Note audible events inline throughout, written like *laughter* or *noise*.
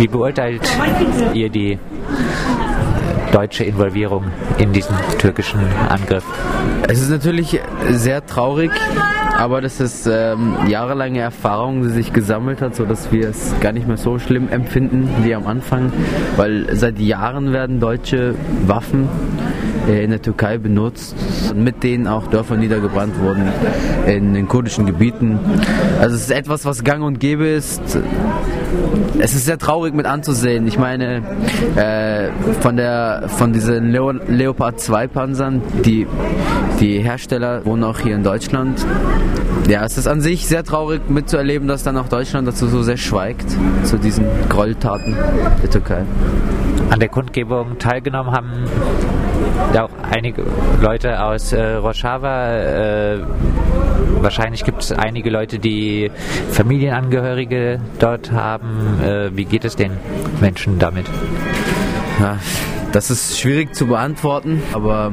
Wie beurteilt ihr die deutsche Involvierung in diesen türkischen Angriff? Es ist natürlich sehr traurig, aber das ist ähm, jahrelange Erfahrung, die sich gesammelt hat, sodass wir es gar nicht mehr so schlimm empfinden wie am Anfang, weil seit Jahren werden deutsche Waffen in der Türkei benutzt und mit denen auch Dörfer niedergebrannt wurden in den kurdischen Gebieten. Also es ist etwas, was gang und gäbe ist. Es ist sehr traurig mit anzusehen. Ich meine, äh, von, der, von diesen Leo, Leopard 2 Panzern, die, die Hersteller wohnen auch hier in Deutschland. Ja, es ist an sich sehr traurig mitzuerleben, dass dann auch Deutschland dazu so sehr schweigt, zu diesen Gräueltaten der Türkei. An der Kundgebung teilgenommen haben auch einige Leute aus äh, Rojava. Äh, wahrscheinlich gibt es einige Leute, die Familienangehörige dort haben. Äh, wie geht es den Menschen damit? Ja, das ist schwierig zu beantworten, aber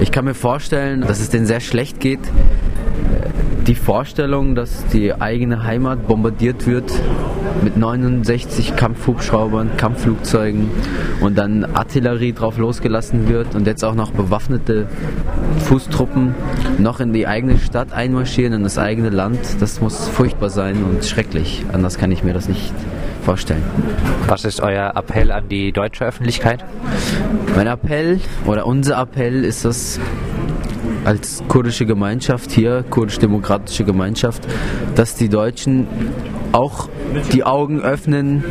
ich kann mir vorstellen, dass es denen sehr schlecht geht. Die Vorstellung, dass die eigene Heimat bombardiert wird mit 69 Kampfhubschraubern, Kampfflugzeugen und dann Artillerie drauf losgelassen wird und jetzt auch noch bewaffnete Fußtruppen noch in die eigene Stadt einmarschieren, in das eigene Land, das muss furchtbar sein und schrecklich. Anders kann ich mir das nicht vorstellen. Was ist euer Appell an die deutsche Öffentlichkeit? Mein Appell oder unser Appell ist es, als kurdische Gemeinschaft hier, kurdisch-demokratische Gemeinschaft, dass die Deutschen auch die Augen öffnen,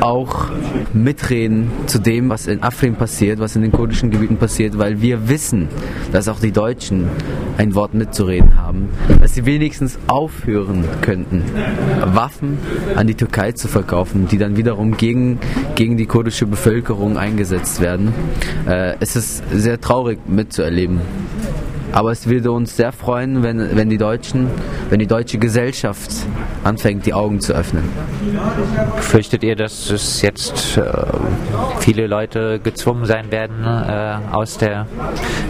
auch mitreden zu dem, was in Afrin passiert, was in den kurdischen Gebieten passiert, weil wir wissen, dass auch die Deutschen ein Wort mitzureden haben, dass sie wenigstens aufhören könnten, Waffen an die Türkei zu verkaufen, die dann wiederum gegen, gegen die kurdische Bevölkerung eingesetzt werden. Äh, es ist sehr traurig mitzuerleben. Aber es würde uns sehr freuen, wenn, wenn die Deutschen, wenn die deutsche Gesellschaft anfängt, die Augen zu öffnen. Fürchtet ihr, dass es jetzt äh, viele Leute gezwungen sein werden, äh, aus der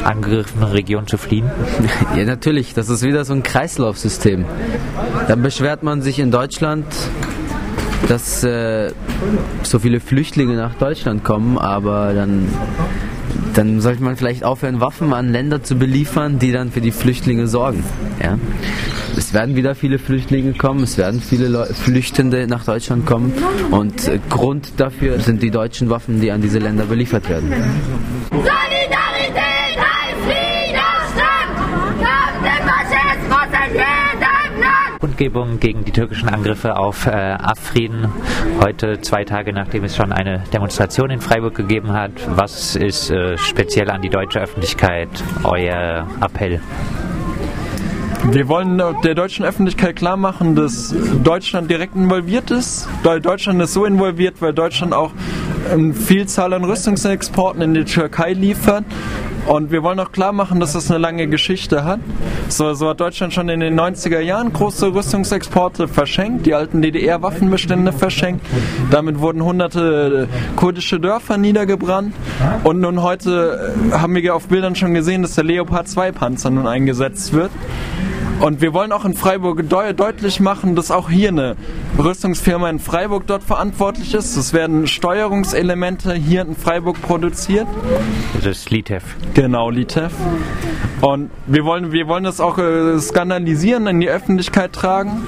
angegriffenen Region zu fliehen? *laughs* Ja, natürlich. Das ist wieder so ein Kreislaufsystem. Dann beschwert man sich in Deutschland, dass äh, so viele Flüchtlinge nach Deutschland kommen, aber dann dann sollte man vielleicht aufhören, Waffen an Länder zu beliefern, die dann für die Flüchtlinge sorgen. Ja? Es werden wieder viele Flüchtlinge kommen, es werden viele Leu Flüchtende nach Deutschland kommen und äh, Grund dafür sind die deutschen Waffen, die an diese Länder beliefert werden. Kundgebung gegen die türkischen Angriffe auf äh, Afrin. Heute zwei Tage nachdem es schon eine Demonstration in Freiburg gegeben hat. Was ist äh, speziell an die deutsche Öffentlichkeit euer Appell? Wir wollen der deutschen Öffentlichkeit klar machen, dass Deutschland direkt involviert ist. Deutschland ist so involviert, weil Deutschland auch eine Vielzahl an Rüstungsexporten in die Türkei liefert. Und wir wollen auch klar machen, dass das eine lange Geschichte hat. So, so, hat Deutschland schon in den 90er Jahren große Rüstungsexporte verschenkt, die alten DDR-Waffenbestände verschenkt. Damit wurden hunderte kurdische Dörfer niedergebrannt. Und nun heute haben wir auf Bildern schon gesehen, dass der Leopard 2 Panzer nun eingesetzt wird. Und wir wollen auch in Freiburg deu deutlich machen, dass auch hier eine Rüstungsfirma in Freiburg dort verantwortlich ist. Es werden Steuerungselemente hier in Freiburg produziert. Das ist Litev. Genau, Litev. Und wir wollen, wir wollen das auch äh, skandalisieren, in die Öffentlichkeit tragen.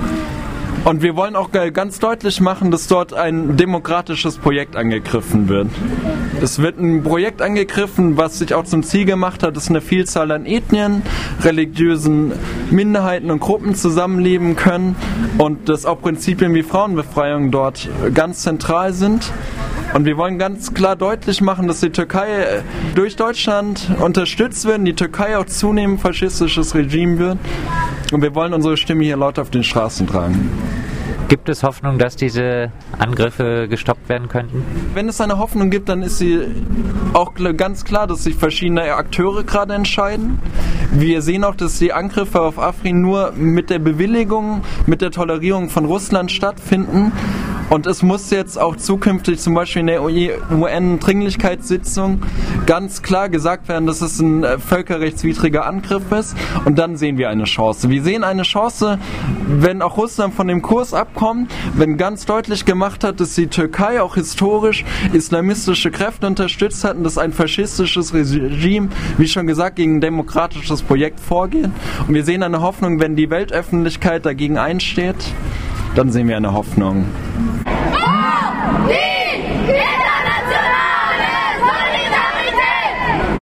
Und wir wollen auch ganz deutlich machen, dass dort ein demokratisches Projekt angegriffen wird. Es wird ein Projekt angegriffen, was sich auch zum Ziel gemacht hat, dass eine Vielzahl an Ethnien, religiösen Minderheiten und Gruppen zusammenleben können und dass auch Prinzipien wie Frauenbefreiung dort ganz zentral sind. Und wir wollen ganz klar deutlich machen, dass die Türkei durch Deutschland unterstützt wird, die Türkei auch zunehmend faschistisches Regime wird. Und wir wollen unsere Stimme hier laut auf den Straßen tragen. Gibt es Hoffnung, dass diese Angriffe gestoppt werden könnten? Wenn es eine Hoffnung gibt, dann ist sie auch ganz klar, dass sich verschiedene Akteure gerade entscheiden. Wir sehen auch, dass die Angriffe auf Afrin nur mit der Bewilligung, mit der Tolerierung von Russland stattfinden. Und es muss jetzt auch zukünftig zum Beispiel in der UN-Dringlichkeitssitzung ganz klar gesagt werden, dass es ein äh, völkerrechtswidriger Angriff ist. Und dann sehen wir eine Chance. Wir sehen eine Chance, wenn auch Russland von dem Kurs abkommt, wenn ganz deutlich gemacht hat, dass die Türkei auch historisch islamistische Kräfte unterstützt hat und dass ein faschistisches Regime, wie schon gesagt, gegen ein demokratisches Projekt vorgeht. Und wir sehen eine Hoffnung, wenn die Weltöffentlichkeit dagegen einsteht, dann sehen wir eine Hoffnung. Oh, die,